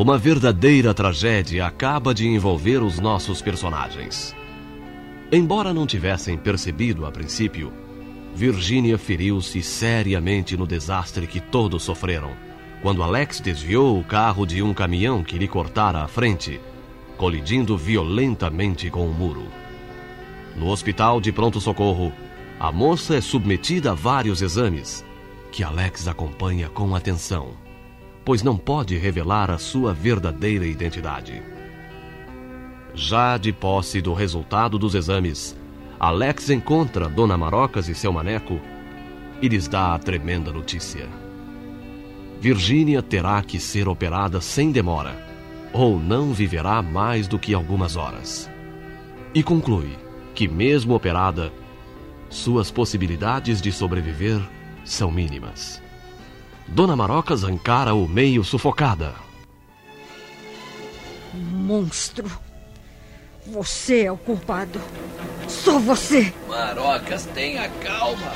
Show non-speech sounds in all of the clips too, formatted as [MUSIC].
Uma verdadeira tragédia acaba de envolver os nossos personagens. Embora não tivessem percebido a princípio, Virginia feriu-se seriamente no desastre que todos sofreram, quando Alex desviou o carro de um caminhão que lhe cortara a frente, colidindo violentamente com o muro. No hospital de pronto-socorro, a moça é submetida a vários exames, que Alex acompanha com atenção pois não pode revelar a sua verdadeira identidade. Já de posse do resultado dos exames, Alex encontra Dona Marocas e seu maneco e lhes dá a tremenda notícia. Virgínia terá que ser operada sem demora, ou não viverá mais do que algumas horas. E conclui que, mesmo operada, suas possibilidades de sobreviver são mínimas. Dona Marocas encara o meio sufocada. Monstro. Você é o culpado. Só você. Marocas, tenha calma.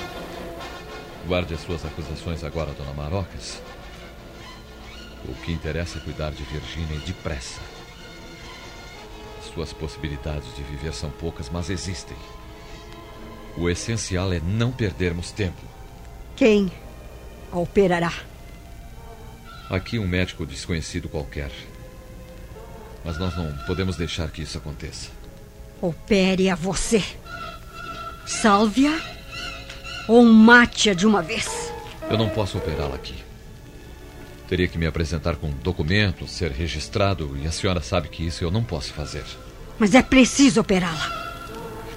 Guarde as suas acusações agora, Dona Marocas. O que interessa é cuidar de Virginia depressa. Suas possibilidades de viver são poucas, mas existem. O essencial é não perdermos tempo. Quem a operará? Aqui um médico desconhecido qualquer. Mas nós não podemos deixar que isso aconteça. Opere a você. Salve-a ou mate-a de uma vez. Eu não posso operá-la aqui. Teria que me apresentar com documentos, ser registrado, e a senhora sabe que isso eu não posso fazer. Mas é preciso operá-la.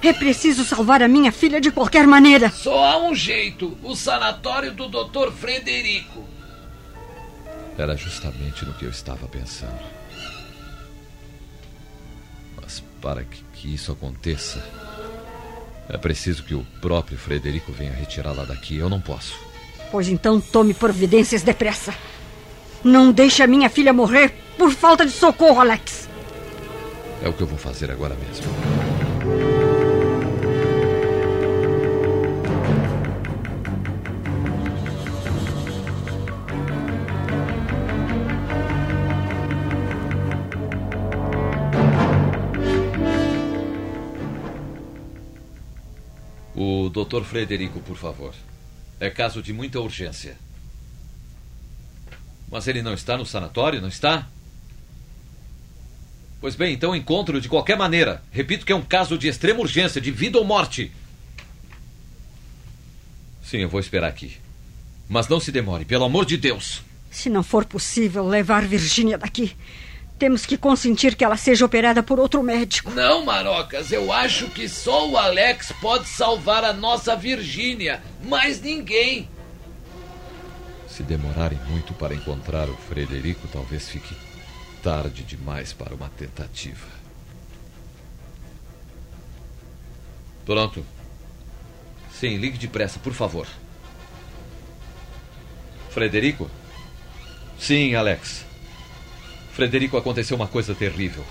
É preciso salvar a minha filha de qualquer maneira. Só há um jeito: o sanatório do Dr. Frederico. Era justamente no que eu estava pensando. Mas para que, que isso aconteça, é preciso que o próprio Frederico venha retirá-la daqui. Eu não posso. Pois então tome providências depressa. Não deixe a minha filha morrer por falta de socorro, Alex. É o que eu vou fazer agora mesmo. Dr. Frederico, por favor. É caso de muita urgência. Mas ele não está no sanatório, não está? Pois bem, então encontro de qualquer maneira. Repito que é um caso de extrema urgência, de vida ou morte. Sim, eu vou esperar aqui. Mas não se demore, pelo amor de Deus. Se não for possível levar Virgínia daqui, temos que consentir que ela seja operada por outro médico. Não, Marocas, eu acho que só o Alex pode salvar a nossa Virgínia. Mais ninguém. Se demorarem muito para encontrar o Frederico, talvez fique tarde demais para uma tentativa. Pronto. Sim, ligue depressa, por favor. Frederico? Sim, Alex. Frederico, aconteceu uma coisa terrível.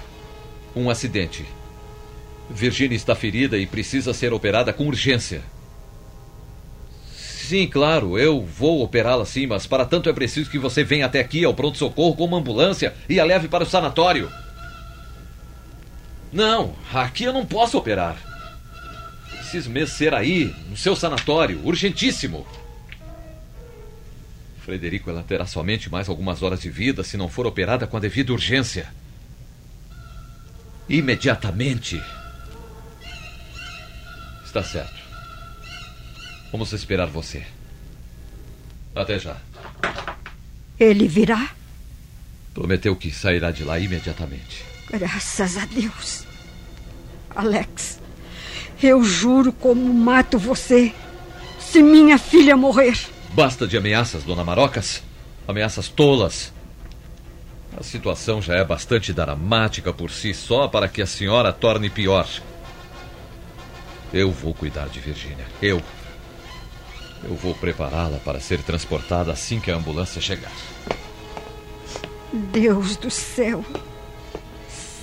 Um acidente. Virginia está ferida e precisa ser operada com urgência. Sim, claro, eu vou operá-la sim, mas para tanto é preciso que você venha até aqui ao pronto-socorro com uma ambulância e a leve para o sanatório. Não, aqui eu não posso operar. Preciso mesmo ser aí, no seu sanatório, urgentíssimo. Frederico, ela terá somente mais algumas horas de vida se não for operada com a devida urgência. Imediatamente. Está certo. Vamos esperar você. Até já. Ele virá? Prometeu que sairá de lá imediatamente. Graças a Deus. Alex, eu juro como mato você se minha filha morrer. Basta de ameaças, dona Marocas. Ameaças tolas. A situação já é bastante dramática por si só para que a senhora torne pior. Eu vou cuidar de Virgínia. Eu. Eu vou prepará-la para ser transportada assim que a ambulância chegar. Deus do céu.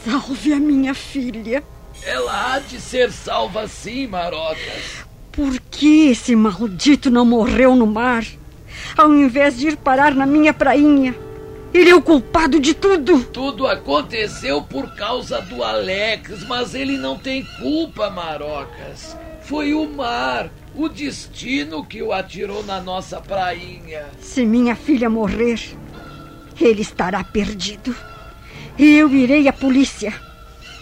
Salve a minha filha. Ela há de ser salva sim, Marocas. Por que esse maldito não morreu no mar? Ao invés de ir parar na minha prainha. Ele é o culpado de tudo. Tudo aconteceu por causa do Alex, mas ele não tem culpa, Marocas. Foi o mar, o destino que o atirou na nossa prainha. Se minha filha morrer, ele estará perdido. Eu irei à polícia.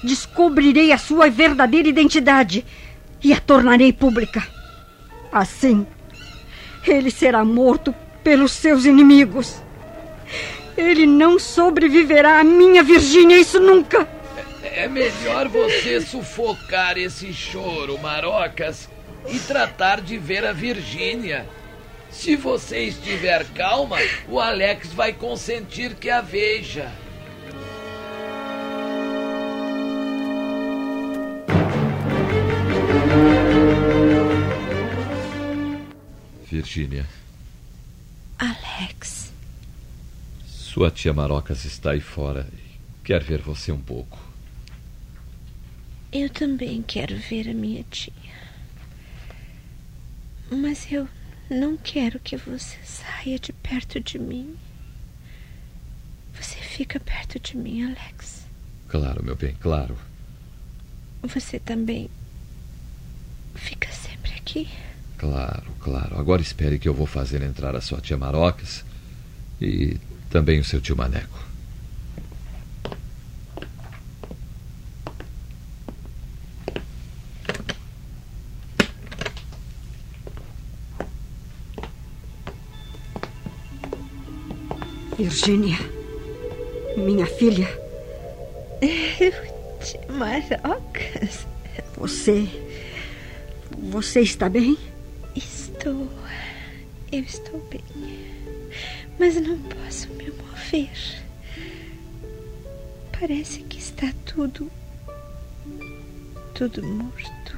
Descobrirei a sua verdadeira identidade e a tornarei pública. Assim, ele será morto pelos seus inimigos. Ele não sobreviverá à minha Virgínia, isso nunca. É melhor você sufocar esse choro, Marocas, e tratar de ver a Virgínia. Se você estiver calma, o Alex vai consentir que a veja. Virgínia, Alex, sua tia Marocas está aí fora e quer ver você um pouco. eu também quero ver a minha tia. Mas eu não quero que você saia de perto de mim. Você fica perto de mim, Alex. Claro, meu bem, claro. Você também fica sempre aqui. Claro, claro. Agora espere que eu vou fazer entrar a sua tia Marocas e também o seu tio Maneco. Virgínia, minha filha, Tia Marocas, você. Você está bem? Estou. Eu estou bem. Mas não posso me mover. Parece que está tudo. tudo morto.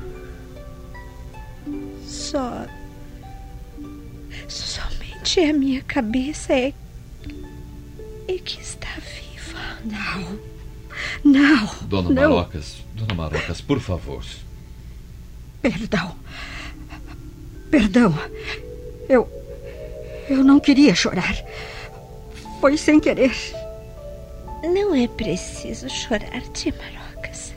Só. Somente a minha cabeça é. é que está viva. Não. Não. Dona não. Marocas, Dona Marocas, por favor. Perdão. Perdão. Eu. Eu não queria chorar. Foi sem querer. Não é preciso chorar, tia Marocas.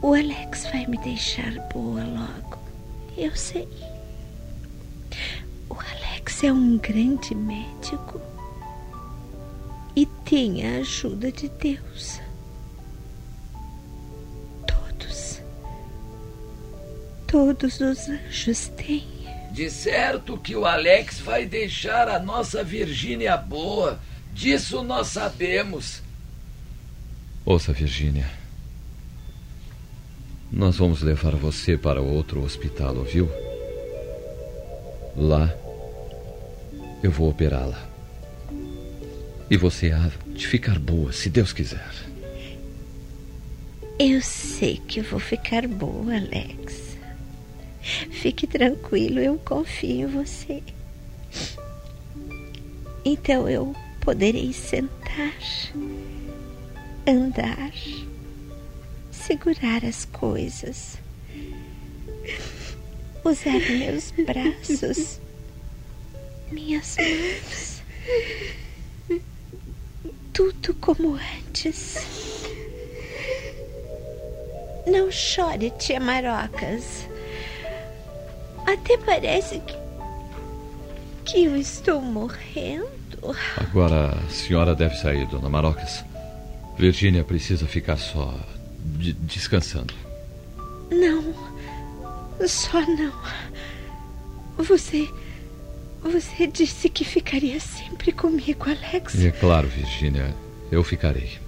O Alex vai me deixar boa logo. Eu sei. O Alex é um grande médico e tem a ajuda de Deus. Todos os anjos têm. De certo que o Alex vai deixar a nossa Virgínia boa. Disso nós sabemos. Ouça, Virgínia. Nós vamos levar você para outro hospital, ouviu? Lá, eu vou operá-la. E você há de ficar boa, se Deus quiser. Eu sei que vou ficar boa, Alex. Fique tranquilo, eu confio em você. Então eu poderei sentar, andar, segurar as coisas, usar meus braços, minhas mãos. Tudo como antes. Não chore, tia Marocas. Até parece que. que eu estou morrendo. Agora a senhora deve sair, Dona Marocas. Virgínia precisa ficar só de- descansando. Não. Só não. Você. Você disse que ficaria sempre comigo, Alex. E é claro, Virgínia, eu ficarei.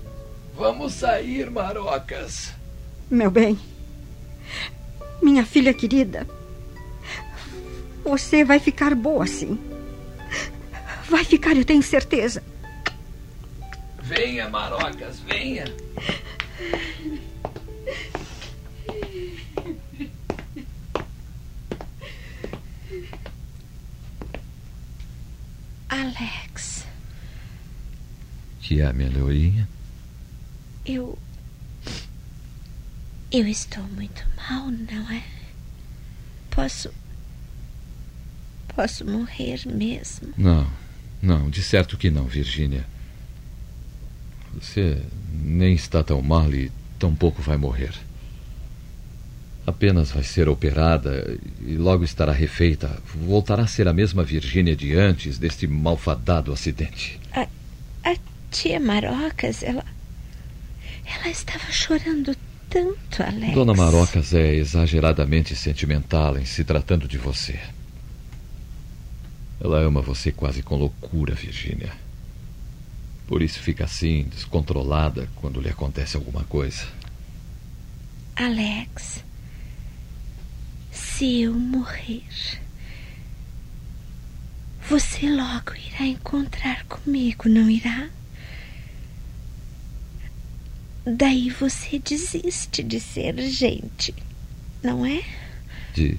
Vamos sair, Marocas. Meu bem, minha filha querida, você vai ficar boa sim. Vai ficar, eu tenho certeza. Venha, Marocas, venha. Alex, Que é, minha leoinha? eu. Eu estou muito mal, não é? Posso. Posso morrer mesmo. Não, não, de certo que não, Virgínia. Você nem está tão mal e tampouco vai morrer. Apenas vai ser operada e logo estará refeita. Voltará a ser a mesma Virgínia de antes deste malfadado acidente. A tia Marocas, ela. Ela estava chorando tanto, Alex. Dona Marocas é exageradamente sentimental em se tratando de você. Ela ama você quase com loucura, Virgínia. Por isso fica assim, descontrolada, quando lhe acontece alguma coisa. Alex, se eu morrer, você logo irá encontrar comigo, não irá? Daí você desiste de ser gente, não é? De.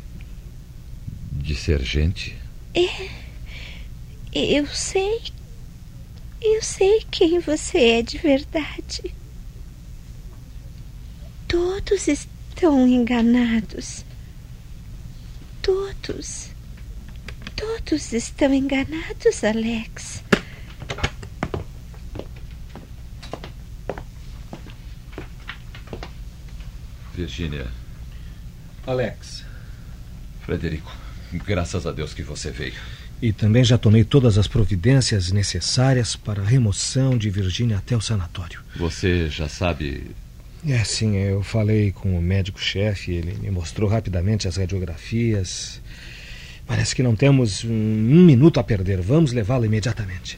de ser gente? Eu sei. Eu sei quem você é de verdade. Todos estão enganados. Todos. Todos estão enganados, Alex. Virgínia, Alex. Frederico, graças a Deus que você veio. E também já tomei todas as providências necessárias para a remoção de Virgínia até o sanatório. Você já sabe. É, sim, eu falei com o médico-chefe, ele me mostrou rapidamente as radiografias. Parece que não temos um, um minuto a perder. Vamos levá-la imediatamente.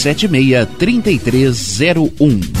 3301.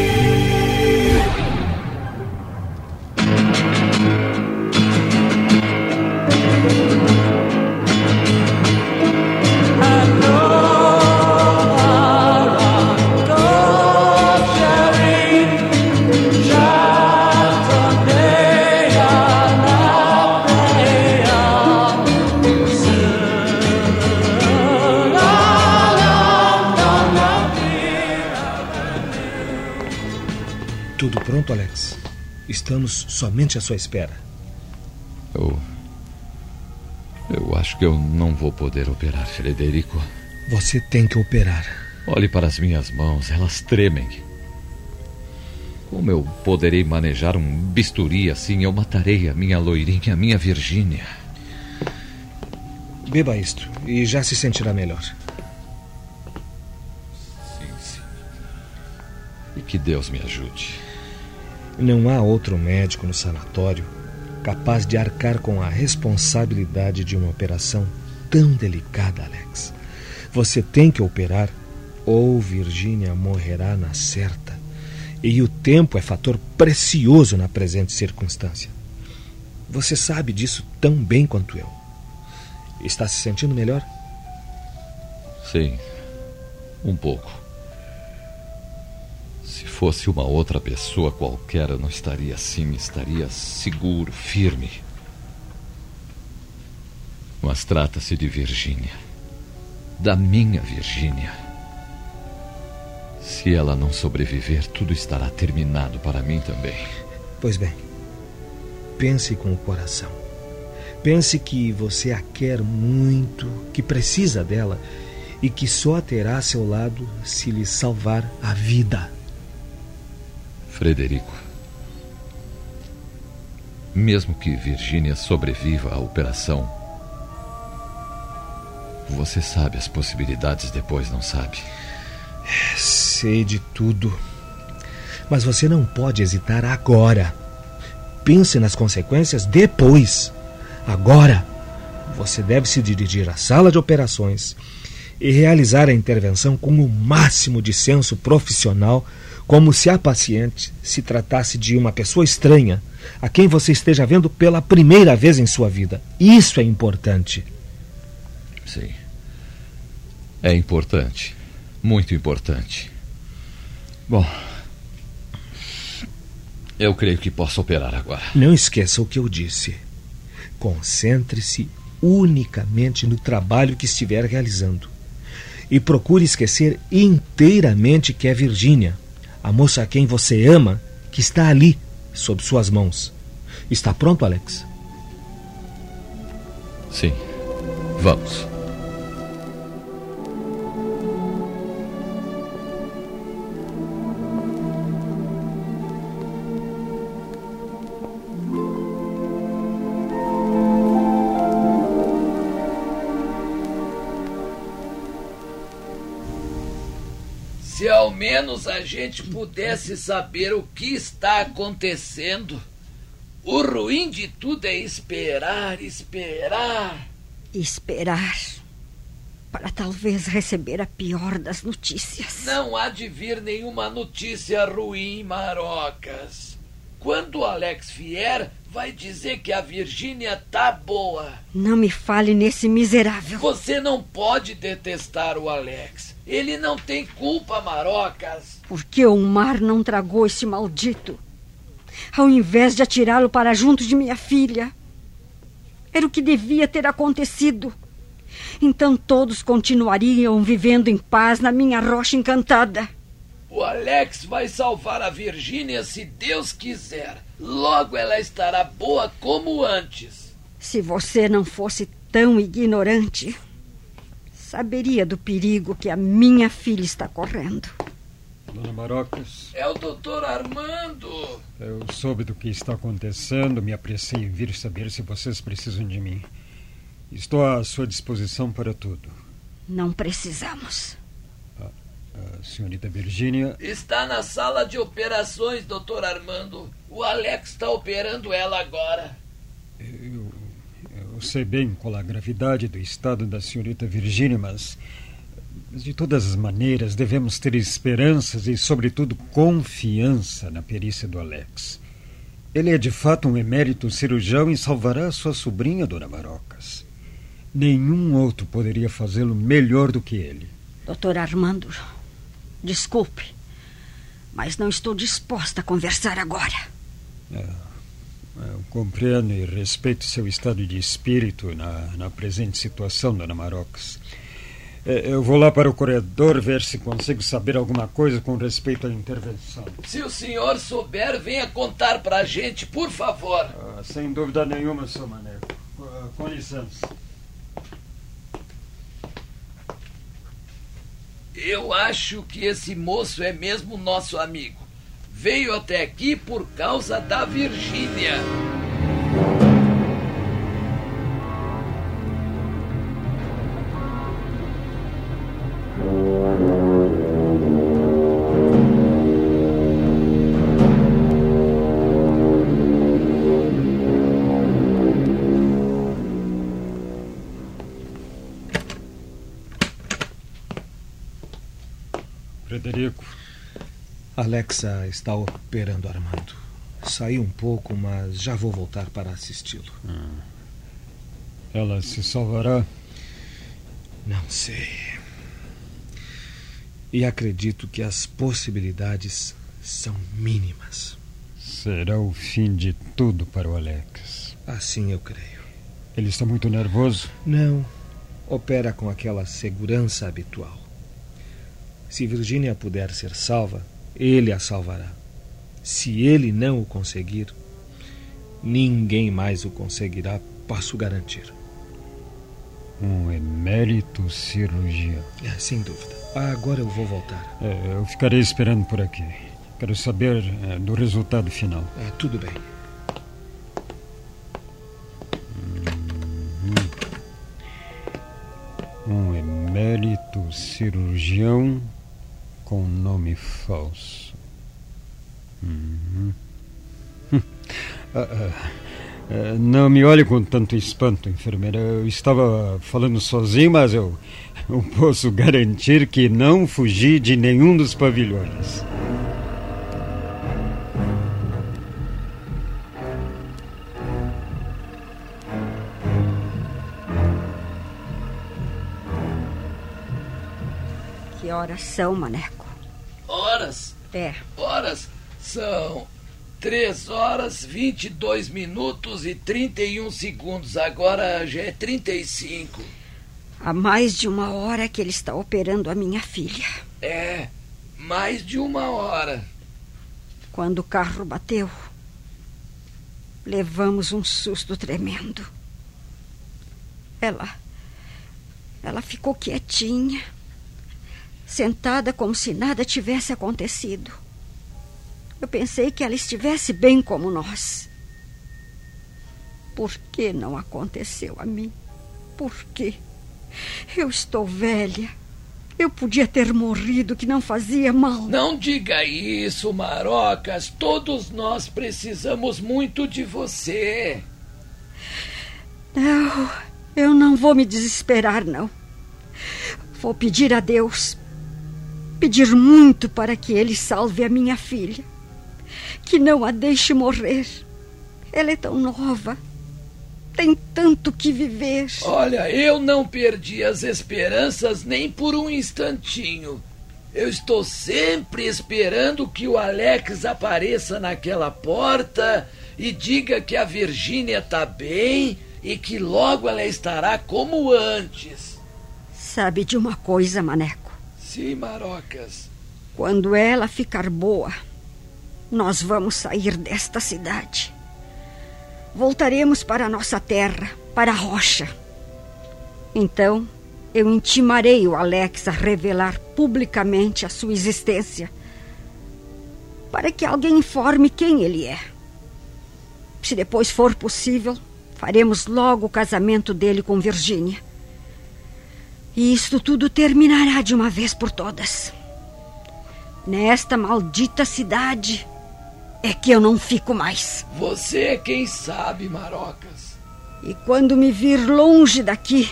Pronto, Alex? Estamos somente à sua espera. Eu. Eu acho que eu não vou poder operar, Frederico. Você tem que operar. Olhe para as minhas mãos, elas tremem. Como eu poderei manejar um bisturi assim? Eu matarei a minha loirinha, a minha Virgínia. Beba isto e já se sentirá melhor. Sim, sim. E que Deus me ajude. Não há outro médico no sanatório capaz de arcar com a responsabilidade de uma operação tão delicada, Alex. Você tem que operar ou Virgínia morrerá na certa. E o tempo é fator precioso na presente circunstância. Você sabe disso tão bem quanto eu. Está se sentindo melhor? Sim, um pouco. Se fosse uma outra pessoa qualquer, eu não estaria assim, estaria seguro, firme. Mas trata-se de Virgínia. Da minha Virgínia. Se ela não sobreviver, tudo estará terminado para mim também. Pois bem, pense com o coração. Pense que você a quer muito, que precisa dela e que só a terá a seu lado se lhe salvar a vida. Frederico, mesmo que Virgínia sobreviva à operação, você sabe as possibilidades depois, não sabe? Sei de tudo. Mas você não pode hesitar agora. Pense nas consequências depois. Agora, você deve se dirigir à sala de operações e realizar a intervenção com o máximo de senso profissional, como se a paciente se tratasse de uma pessoa estranha, a quem você esteja vendo pela primeira vez em sua vida. Isso é importante. Sim. É importante. Muito importante. Bom. Eu creio que posso operar agora. Não esqueça o que eu disse. Concentre-se unicamente no trabalho que estiver realizando. E procure esquecer inteiramente que é Virgínia, a moça a quem você ama, que está ali, sob suas mãos. Está pronto, Alex? Sim. Vamos. Menos a gente pudesse saber o que está acontecendo. O ruim de tudo é esperar, esperar. Esperar para talvez receber a pior das notícias. Não há de vir nenhuma notícia ruim, Marocas. Quando o Alex vier, vai dizer que a Virgínia tá boa. Não me fale nesse miserável. Você não pode detestar o Alex. Ele não tem culpa, Marocas. Por que o mar não tragou esse maldito? Ao invés de atirá-lo para junto de minha filha. Era o que devia ter acontecido. Então todos continuariam vivendo em paz na minha rocha encantada. O Alex vai salvar a Virgínia se Deus quiser. Logo ela estará boa como antes. Se você não fosse tão ignorante, saberia do perigo que a minha filha está correndo. Dona Marocas, É o doutor Armando. eu soube do que está acontecendo, me apressei em vir saber se vocês precisam de mim. Estou à sua disposição para tudo. Não precisamos. A senhorita Virgínia, Está na sala de operações, doutor Armando. O Alex está operando ela agora. eu, eu sei bem qual a gravidade do estado da senhorita Virgínia, mas, mas de todas as maneiras devemos ter esperanças e, sobretudo, confiança na perícia do Alex. Ele é de fato um emérito cirurgião e salvará a sua sobrinha, Dona Marocas. Nenhum outro poderia fazê-lo melhor do que ele. Doutor Armando, desculpe, mas não estou disposta a conversar agora. Eu compreendo e respeito seu estado de espírito na, na presente situação, Dona Marocas. Eh, Eu vou lá para o corredor ver se consigo saber alguma coisa com respeito à intervenção. Se o senhor souber, venha contar pra gente, por favor. Ah, sem dúvida nenhuma, seu Maneco. Ah, Com licença. Eu acho que esse moço é mesmo nosso amigo. Veio até aqui por causa da Virgínia. Alexa está operando Armando. Saí um pouco, mas já vou voltar para assisti-lo. ela se salvará? Não sei. E acredito que as possibilidades são mínimas. Será o fim de tudo para o Alex. Assim eu creio. Ele está muito nervoso? Não. Opera com aquela segurança habitual. Se Virginia puder ser salva, ele a salvará. Se ele não o conseguir, ninguém mais o conseguirá, posso garantir. Um emérito cirurgião. É, sem dúvida. Agora eu vou voltar. É, eu ficarei esperando por aqui. Quero saber é, do resultado final. É, tudo bem. Um emérito cirurgião com nome falso. Uhum. Ah, ah, ah, não me olhe com tanto espanto, enfermeira. Eu estava falando sozinho, mas eu, [LAUGHS] eu posso garantir que não fugi de nenhum dos pavilhões. Que horas são, Maneco? Horas? É. Horas? São três horas, 22 minutos e 31 segundos. Agora já é 35. Há mais de uma hora que ele está operando a minha filha. É, mais de uma hora. Quando o carro bateu, levamos um susto tremendo. Ela. Ela ficou quietinha, sentada como se nada tivesse acontecido. Eu pensei que ela estivesse bem como nós. Por que não aconteceu a mim? Por quê? Eu estou velha. Eu podia ter morrido, que não fazia mal. Não diga isso, Marocas. Todos nós precisamos muito de você. Não, eu não vou me desesperar, não. Vou pedir a Deus. Pedir muito para que Ele salve a minha filha. Que não a deixe morrer. Ela é tão nova. Tem tanto que viver. Olha, eu não perdi as esperanças nem por um instantinho. Eu estou sempre esperando que o Alex apareça naquela porta e diga que a Virgínia está bem e que logo ela estará como antes. Sabe de uma coisa, Maneco? Sim, Marocas. Quando ela ficar boa, nós vamos sair desta cidade. Voltaremos para a nossa terra, para a rocha. Então, eu intimarei o Alex a revelar publicamente a sua existência, para que alguém informe quem ele é. Se depois for possível, faremos logo o casamento dele com Virgínia. E isto tudo terminará de uma vez por todas. Nesta maldita cidade é que eu não fico mais. Você é quem sabe, Marocas. E quando me vir longe daqui,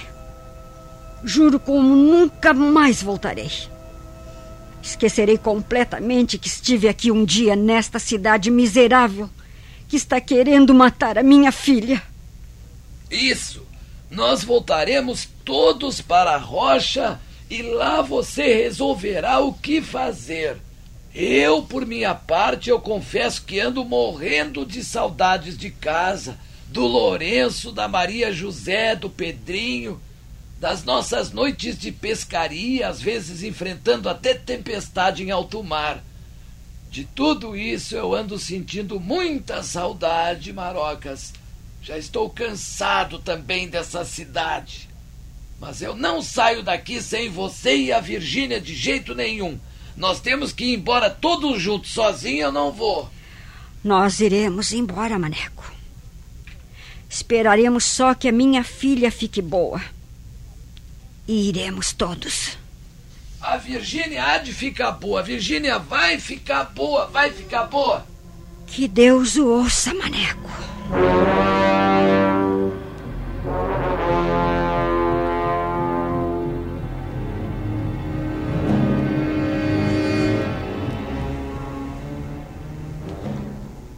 juro como nunca mais voltarei. Esquecerei completamente que estive aqui um dia nesta cidade miserável que está querendo matar a minha filha. Isso! Nós voltaremos todos para a rocha e lá você resolverá o que fazer. Eu, por minha parte, eu confesso que ando morrendo de saudades de casa, do Lourenço, da Maria José, do Pedrinho, das nossas noites de pescaria, às vezes enfrentando até tempestade em alto mar. De tudo isso eu ando sentindo muita saudade, Marocas. Já estou cansado também dessa cidade. Mas eu não saio daqui sem você e a Virgínia de jeito nenhum. Nós temos que ir embora todos juntos. Sozinho eu não vou. Nós iremos embora, Maneco. Esperaremos só que a minha filha fique boa. E iremos todos. A Virgínia há de ficar boa. A Virgínia vai ficar boa, vai ficar boa. Que Deus o ouça, Maneco.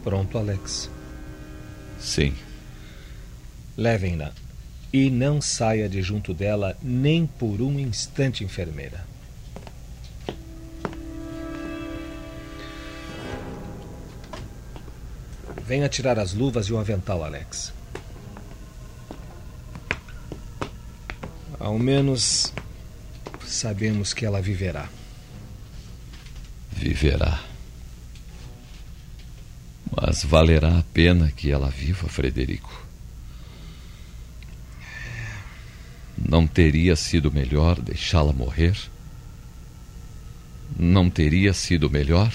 Pronto, Alex. Sim. Levem-na. E não saia de junto dela nem por um instante, enfermeira. Venha tirar as luvas e o avental, Alex. Ao menos sabemos que ela viverá. Viverá. Mas valerá a pena que ela viva, Frederico. Não teria sido melhor deixá-la morrer? Não teria sido melhor?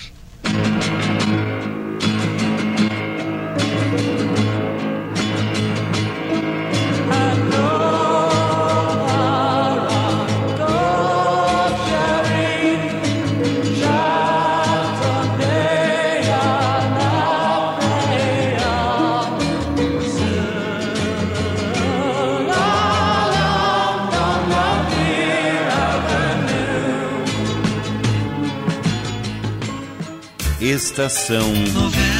Estação Novela.